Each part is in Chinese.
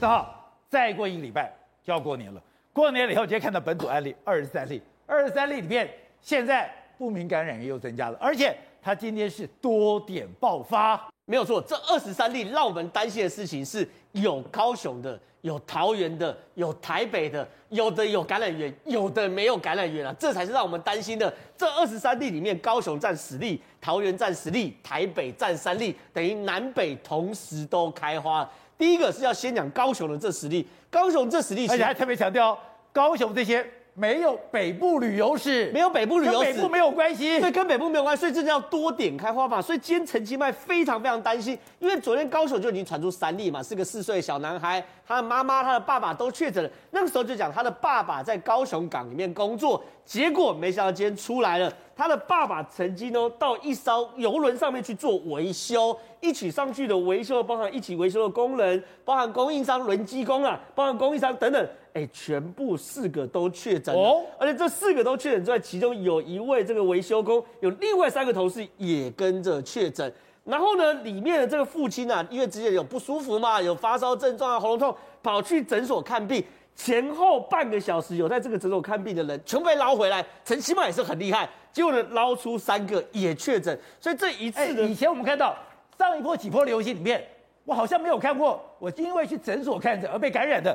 正好再过一个礼拜就要过年了。过年了以后，今天看到本土案例二十三例，二十三例里面现在不明感染源又增加了，而且它今天是多点爆发。没有错，这二十三例让我们担心的事情是有高雄的，有桃园的，有台北的，有的有感染源，有的没有感染源啊，这才是让我们担心的。这二十三例里面，高雄占十例，桃园占十例，台北占三例，等于南北同时都开花。第一个是要先讲高雄的这实力，高雄这实力，而且还特别强调高雄这些。没有北部旅游史，没有北部旅游史，跟北部没有关系，对，跟北部没有关系，所以真的要多点开花嘛。所以今天陈其迈非常非常担心，因为昨天高雄就已经传出三例嘛，是个四岁小男孩，他的妈妈、他的爸爸都确诊了。那个时候就讲他的爸爸在高雄港里面工作，结果没想到今天出来了，他的爸爸曾经呢到一艘游轮上面去做维修，一起上去的维修包含一起维修的工人，包含供应商轮机工啊，包含供应商等等。哎，全部四个都确诊哦，而且这四个都确诊之外，其中有一位这个维修工，有另外三个同事也跟着确诊。然后呢，里面的这个父亲啊，因为之前有不舒服嘛，有发烧症状啊，喉咙痛，跑去诊所看病，前后半个小时有在这个诊所看病的人全部被捞回来。陈希曼也是很厉害，结果呢捞出三个也确诊。所以这一次呢，以前我们看到上一波几波流行里面，我好像没有看过，我因为去诊所看诊而被感染的。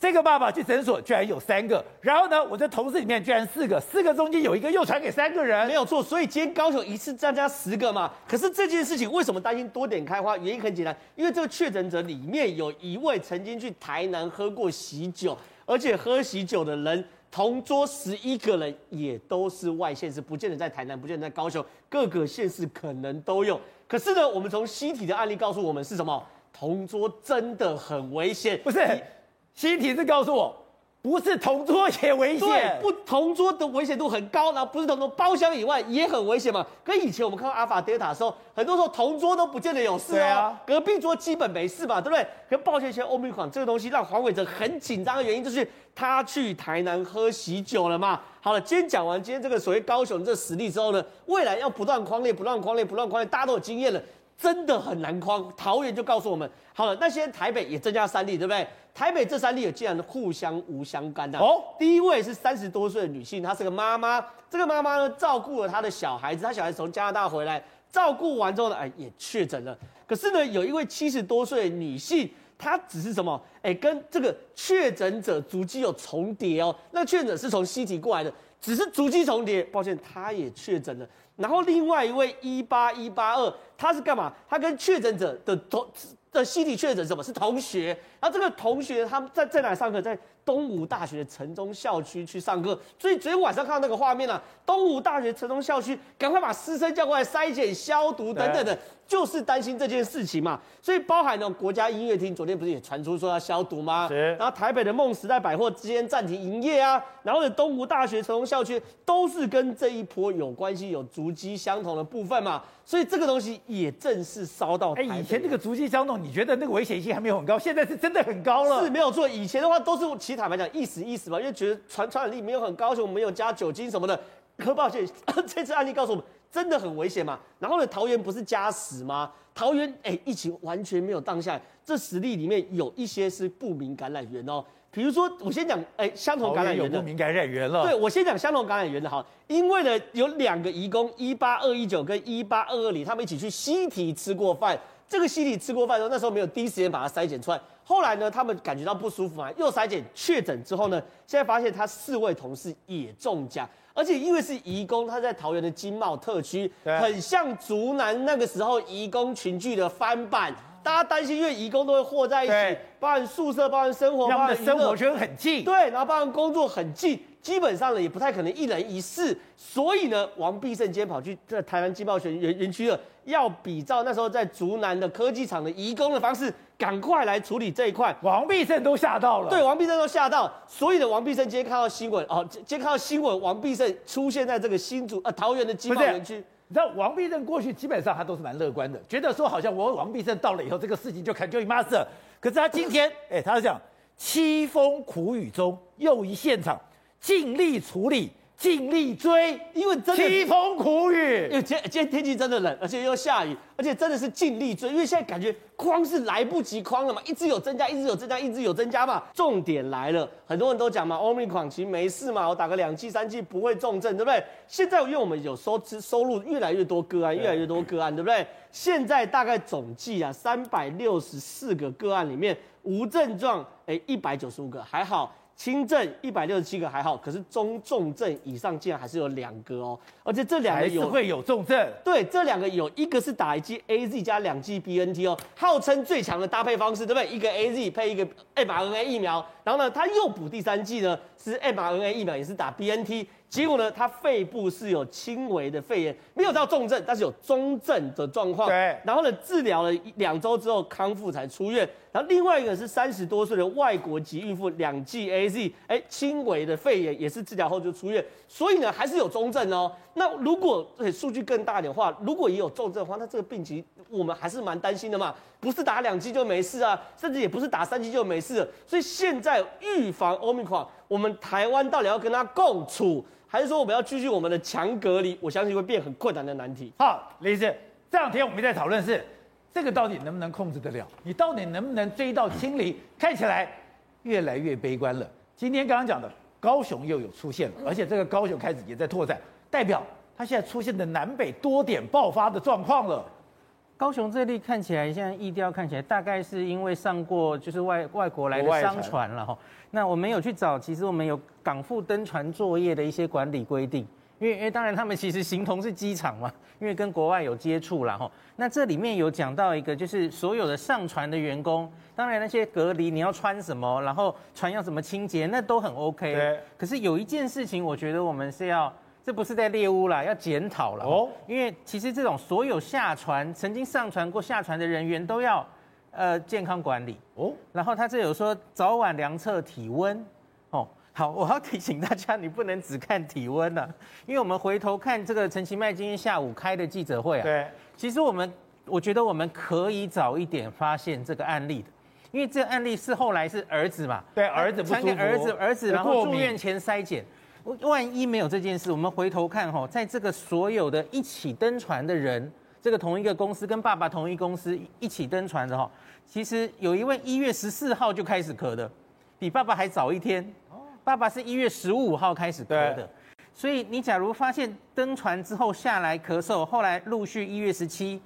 这个爸爸去诊所居然有三个，然后呢，我的同事里面居然四个，四个中间有一个又传给三个人，没有错。所以今天高雄一次增加十个嘛。可是这件事情为什么担心多点开花？原因很简单，因为这个确诊者里面有一位曾经去台南喝过喜酒，而且喝喜酒的人同桌十一个人也都是外县市，不见得在台南，不见得在高雄，各个县市可能都有。可是呢，我们从西体的案例告诉我们是什么？同桌真的很危险，不是？新体是告诉我，不是同桌也危险，对，不同桌的危险度很高，然后不是同桌包厢以外也很危险嘛。跟以前我们看到阿法、德尔塔的时候，很多时候同桌都不见得有事啊，啊隔壁桌基本没事嘛，对不对？可抱歉，现在欧米款这个东西让黄伟哲很紧张的原因，就是他去台南喝喜酒了嘛。好了，今天讲完今天这个所谓高雄这实力之后呢，未来要不断匡列、不断匡列、不断匡列，大家都有经验了。真的很难框，桃园就告诉我们，好了，那现在台北也增加三例，对不对？台北这三例有竟然互相无相干的哦。第一位是三十多岁的女性，她是个妈妈，这个妈妈呢照顾了她的小孩子，她小孩子从加拿大回来，照顾完之后呢，哎，也确诊了。可是呢，有一位七十多岁的女性，她只是什么？哎，跟这个确诊者足迹有重叠哦。那确诊者是从西体过来的，只是足迹重叠，抱歉，她也确诊了。然后另外一位一八一八二，他是干嘛？他跟确诊者的同的西体确诊什么？是同学。然后这个同学他们在在哪上课？在东吴大学的城中校区去上课。所以昨天晚上看到那个画面啊，东吴大学城中校区，赶快把师生叫过来筛检、消毒等等的。就是担心这件事情嘛，所以包含呢，国家音乐厅昨天不是也传出说要消毒吗？是。然后台北的梦时代百货之间暂停营业啊，然后呢，东吴大学、城中校区都是跟这一波有关系、有足迹相同的部分嘛，所以这个东西也正式烧到。哎，以前那个足迹相同，你觉得那个危险性还没有很高，现在是真的很高了。是没有错，以前的话都是其实坦白讲意思意思嘛，因为觉得传传染力没有很高，就没有加酒精什么的。可 抱歉，这次案例告诉我们。真的很危险嘛？然后呢，桃园不是加十吗？桃园哎，疫情完全没有降下来。这十例里面有一些是不明感染源哦。比如说，我先讲哎，相同感染源的不明感染源了。对，我先讲相同感染源的哈，因为呢有两个移工，一八二一九跟一八二二零，他们一起去西体吃过饭。这个西体吃过饭的时候，那时候没有第一时间把它筛检出来。后来呢，他们感觉到不舒服嘛，又筛检确诊之后呢，现在发现他四位同事也中奖。而且因为是移工，他在桃园的经贸特区，很像竹南那个时候移工群聚的翻版。大家担心，因为移工都会和在一起，包含宿舍、包含生活、包含生活圈很近，对，然后包含工作很近，基本上呢也不太可能一人一室。所以呢，王必胜今天跑去在台湾经贸园园园区了，要比照那时候在竹南的科技厂的移工的方式。赶快来处理这一块，王必胜都吓到了。对，王必胜都吓到。所以呢，王必胜今天看到新闻，哦，今天看到新闻，王必胜出现在这个新竹呃桃园的经贸园区。你知道王必胜过去基本上他都是蛮乐观的，觉得说好像我王必胜到了以后，这个事情就砍就一麻死。可是他今天，哎、欸，他是讲凄风苦雨中又一现场，尽力处理尽力追，因为真的凄风苦雨，因为今今天天气真的冷，而且又下雨，而且真的是尽力追，因为现在感觉框是来不及框了嘛，一直有增加，一直有增加，一直有增加嘛。重点来了，很多人都讲嘛，Omicron 其实没事嘛，我打个两剂三剂不会重症，对不对？现在因为我们有收支收入越来越多个案，越来越多个案，对不对？现在大概总计啊，三百六十四个个案里面无症状，哎，一百九十五个还好。轻症一百六十七个还好，可是中重症以上竟然还是有两个哦，而且这两个有会有重症。对，这两个有一个是打一剂 A Z 加两剂 B N T 哦，号称最强的搭配方式，对不对？一个 A Z 配一个 mRNA 疫苗，然后呢，他又补第三剂呢，是 mRNA 疫苗，也是打 B N T。结果呢，他肺部是有轻微的肺炎，没有到重症，但是有中症的状况。对。然后呢，治疗了两周之后康复才出院。然后另外一个是三十多岁的外国籍孕妇，两剂 AZ，哎，轻微的肺炎也是治疗后就出院。所以呢，还是有中症哦。那如果数据更大一点的话，如果也有重症的话，那这个病情我们还是蛮担心的嘛。不是打两剂就没事啊，甚至也不是打三剂就没事了。所以现在预防 Omicron，我们台湾到底要跟它共处？还是说我们要继续我们的强隔离？我相信会变很困难的难题。好，李医师，这两天我们在讨论是这个到底能不能控制得了？你到底能不能追到清零？看起来越来越悲观了。今天刚刚讲的高雄又有出现了，而且这个高雄开始也在拓展，代表它现在出现的南北多点爆发的状况了。高雄这里看起来，现在疫调看起来大概是因为上过就是外外国来的商船了哈。那我们有去找，其实我们有港埠登船作业的一些管理规定，因为因为当然他们其实形同是机场嘛，因为跟国外有接触了哈。那这里面有讲到一个，就是所有的上船的员工，当然那些隔离你要穿什么，然后船要怎么清洁，那都很 OK。对。可是有一件事情，我觉得我们是要。这不是在猎巫啦，要检讨了哦。因为其实这种所有下船、曾经上船过下船的人员都要呃健康管理哦。然后他这有说早晚量测体温哦。好，我要提醒大家，你不能只看体温了，因为我们回头看这个陈其迈今天下午开的记者会啊。对。其实我们我觉得我们可以早一点发现这个案例的，因为这个案例是后来是儿子嘛。对，儿子。传给儿子，儿子然后住院前筛检。万一没有这件事，我们回头看哈，在这个所有的一起登船的人，这个同一个公司跟爸爸同一公司一起登船的哈，其实有一位一月十四号就开始咳的，比爸爸还早一天。爸爸是一月十五号开始咳的，所以你假如发现登船之后下来咳嗽，后来陆续一月十七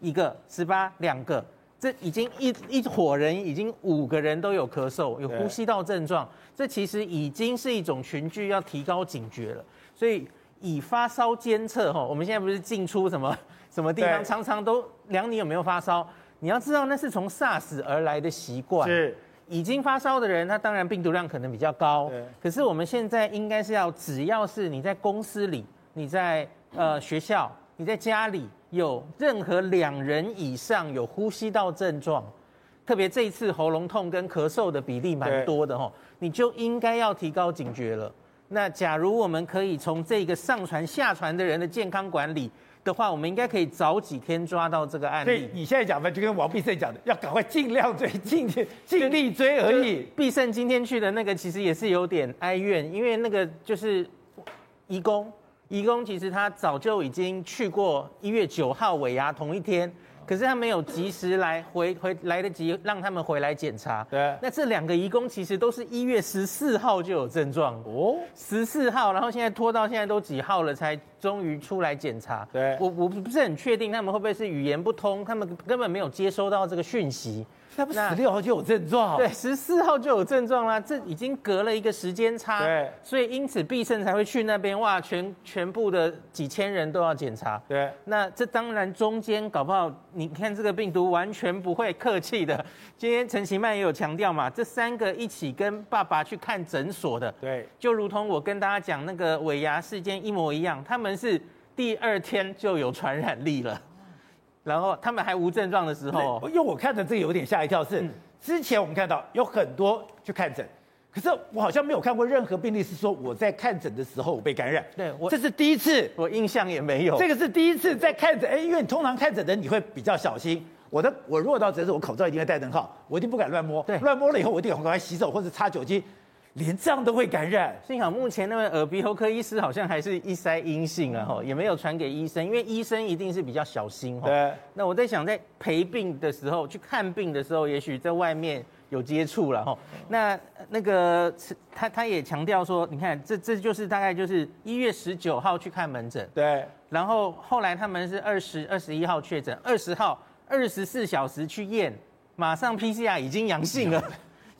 一个，十八两个。这已经一一伙人，已经五个人都有咳嗽，有呼吸道症状。这其实已经是一种群聚，要提高警觉了。所以以发烧监测哈，我们现在不是进出什么 什么地方，常常都量你有没有发烧。你要知道，那是从 SARS 而来的习惯。是已经发烧的人，他当然病毒量可能比较高。可是我们现在应该是要，只要是你在公司里，你在呃学校，你在家里。有任何两人以上有呼吸道症状，特别这一次喉咙痛跟咳嗽的比例蛮多的吼，你就应该要提高警觉了。那假如我们可以从这个上船下船的人的健康管理的话，我们应该可以早几天抓到这个案例。所以你现在讲的就跟王必胜讲的，要赶快尽量追，尽尽力追而已。必胜今天去的那个其实也是有点哀怨，因为那个就是义工。义工其实他早就已经去过一月九号尾牙同一天，可是他没有及时来回回来得及让他们回来检查。对，那这两个移工其实都是一月十四号就有症状哦，十四号，然后现在拖到现在都几号了才终于出来检查。对，我我不是很确定他们会不会是语言不通，他们根本没有接收到这个讯息。他不十六号就有症状，对，十四号就有症状啦，这已经隔了一个时间差，对，所以因此必胜才会去那边，哇，全全部的几千人都要检查，对，那这当然中间搞不好，你看这个病毒完全不会客气的。今天陈其迈也有强调嘛，这三个一起跟爸爸去看诊所的，对，就如同我跟大家讲那个尾牙事件一模一样，他们是第二天就有传染力了。然后他们还无症状的时候，因为我看的这个有点吓一跳，是之前我们看到有很多去看诊，可是我好像没有看过任何病例是说我在看诊的时候我被感染。对，我这是第一次，我印象也没有。这个是第一次在看诊，哎，因为你通常看诊的你会比较小心。我的我如果到诊室，我口罩一定会戴灯号，我一定不敢乱摸。对，乱摸了以后我一定赶快洗手或者擦酒精。连这样都会感染。幸好目前那位耳鼻喉科医师好像还是一筛阴性啊哈，也没有传给医生，因为医生一定是比较小心哈。对。那我在想，在陪病的时候去看病的时候，也许在外面有接触了哈。那那个他他也强调说，你看这这就是大概就是一月十九号去看门诊，对。然后后来他们是二十二十一号确诊，二十号二十四小时去验，马上 PCR 已经阳性了，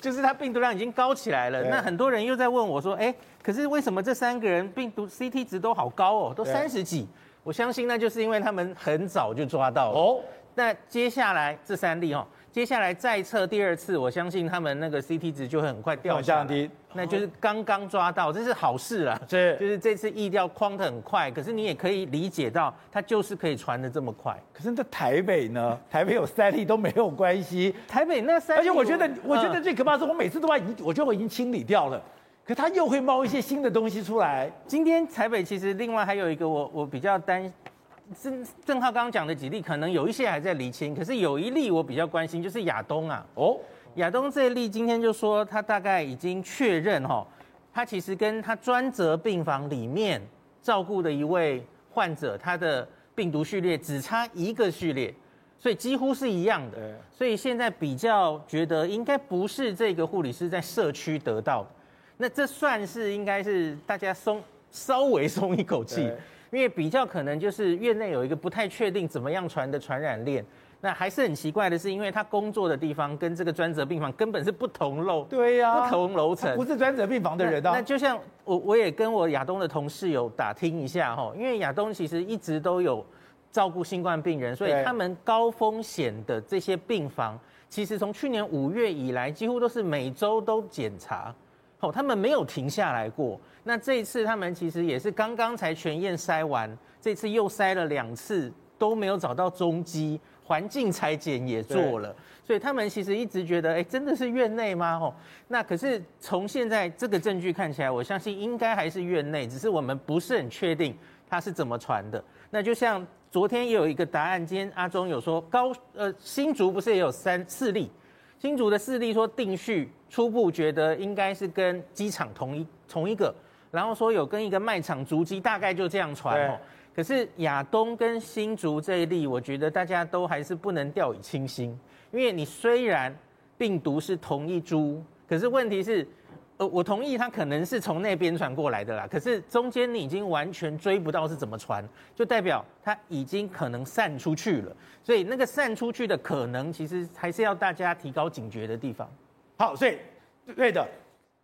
就是它病毒量已经高起来了。那很多人又在问我说，哎，可是为什么这三个人病毒 CT 值都好高哦，都三十几？我相信那就是因为他们很早就抓到了。哦，那接下来这三例哦。接下来再测第二次，我相信他们那个 CT 值就会很快掉下来，那就是刚刚抓到，这是好事啦。是，就是这次疫调框的很快，可是你也可以理解到，它就是可以传的这么快。可是在台北呢？台北有三例都没有关系。台北那三例，而且我觉得，我觉得最可怕的是，我每次都把已经，我觉得我已经清理掉了，可它又会冒一些新的东西出来。今天台北其实另外还有一个我我比较担。正正浩刚刚讲的几例，可能有一些还在厘清，可是有一例我比较关心，就是亚东啊。哦，亚东这一例今天就说他大概已经确认哈，他其实跟他专责病房里面照顾的一位患者，他的病毒序列只差一个序列，所以几乎是一样的。所以现在比较觉得应该不是这个护理师在社区得到的，那这算是应该是大家松稍微松一口气。因为比较可能就是院内有一个不太确定怎么样传的传染链，那还是很奇怪的是，因为他工作的地方跟这个专责病房根本是不同楼，对呀、啊，不同楼层，不是专责病房的人啊。那就像我我也跟我亚东的同事有打听一下哈，因为亚东其实一直都有照顾新冠病人，所以他们高风险的这些病房，其实从去年五月以来，几乎都是每周都检查。哦，他们没有停下来过。那这一次他们其实也是刚刚才全验筛完，这次又筛了两次都没有找到踪迹，环境裁剪也做了，所以他们其实一直觉得，哎，真的是院内吗？哦，那可是从现在这个证据看起来，我相信应该还是院内，只是我们不是很确定它是怎么传的。那就像昨天也有一个答案，今天阿中有说高呃新竹不是也有三四例？新竹的四例说定序，初步觉得应该是跟机场同一同一个，然后说有跟一个卖场足迹，大概就这样传哦。可是亚东跟新竹这一例，我觉得大家都还是不能掉以轻心，因为你虽然病毒是同一株，可是问题是。呃，我同意它可能是从那边传过来的啦，可是中间你已经完全追不到是怎么传，就代表它已经可能散出去了，所以那个散出去的可能，其实还是要大家提高警觉的地方。好，所以对的，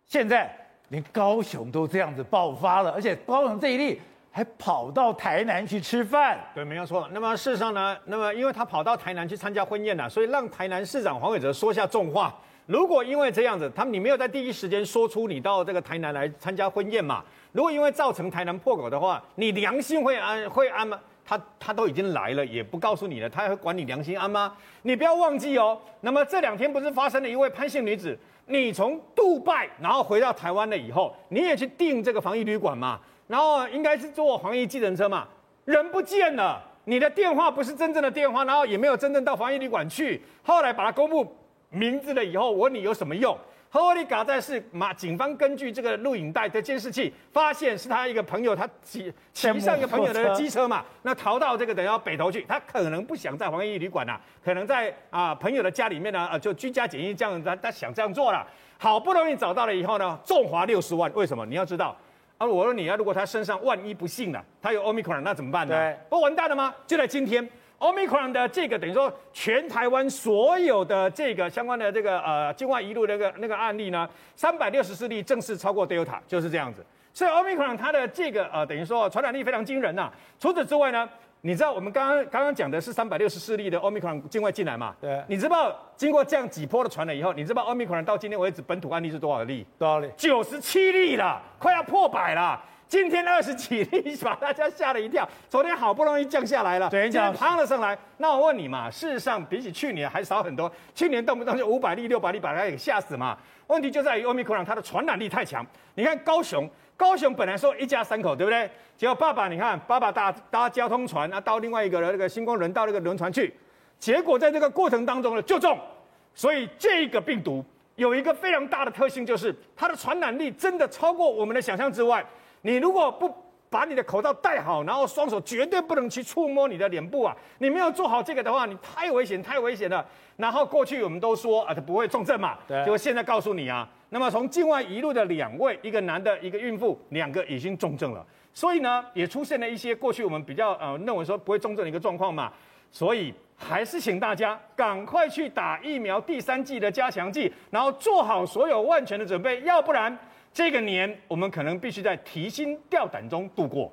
现在连高雄都这样子爆发了，而且高雄这一例还跑到台南去吃饭。对，没有错。那么事实上呢，那么因为他跑到台南去参加婚宴了，所以让台南市长黄伟哲说下重话。如果因为这样子，他们你没有在第一时间说出你到这个台南来参加婚宴嘛？如果因为造成台南破口的话，你良心会安会安吗？他他都已经来了，也不告诉你了，他还会管你良心安吗？你不要忘记哦。那么这两天不是发生了一位潘姓女子，你从杜拜然后回到台湾了以后，你也去订这个防疫旅馆嘛？然后应该是坐防疫计程车嘛？人不见了，你的电话不是真正的电话，然后也没有真正到防疫旅馆去，后来把它公布。名字了以后，我问你有什么用？后来嘎在是马警方根据这个录影带的监视器，发现是他一个朋友，他骑骑上一个朋友的机车嘛，那逃到这个等于要北头去，他可能不想在防疫旅馆呐，可能在啊朋友的家里面呢，啊就居家检疫这样，他他想这样做了，好不容易找到了以后呢，重罚六十万，为什么？你要知道，啊我说你啊，如果他身上万一不幸了，他有 Omicron，那怎么办呢？对，不完蛋了吗？就在今天。Omicron 的这个等于说，全台湾所有的这个相关的这个呃境外移入那个那个案例呢，三百六十四例正式超过 Delta，就是这样子。所以 Omicron 它的这个呃等于说传染力非常惊人呐、啊。除此之外呢，你知道我们刚刚刚刚讲的是三百六十四例的 Omicron 境外进来嘛？对。你知道经过这样几波的传染以后，你知道 Omicron 到今天为止本土案例是多少例？多少例？九十七例了，快要破百了。今天二十几例，把大家吓了一跳。昨天好不容易降下来了，今天爬了上来。那我问你嘛，事实上比起去年还少很多。去年动不动就五百例、六百例，把大家给吓死嘛。问题就在于 Omicron 它的传染力太强。你看高雄，高雄本来说一家三口，对不对？结果爸爸，你看爸爸搭搭交通船啊，到另外一个那个星光轮到那个轮船去，结果在这个过程当中呢就中。所以这个病毒有一个非常大的特性，就是它的传染力真的超过我们的想象之外。你如果不把你的口罩戴好，然后双手绝对不能去触摸你的脸部啊！你没有做好这个的话，你太危险，太危险了。然后过去我们都说啊，他不会重症嘛，对。结果现在告诉你啊，那么从境外一路的两位，一个男的，一个孕妇，两个已经重症了。所以呢，也出现了一些过去我们比较呃认为说不会重症的一个状况嘛。所以还是请大家赶快去打疫苗第三剂的加强剂，然后做好所有万全的准备，要不然。这个年，我们可能必须在提心吊胆中度过。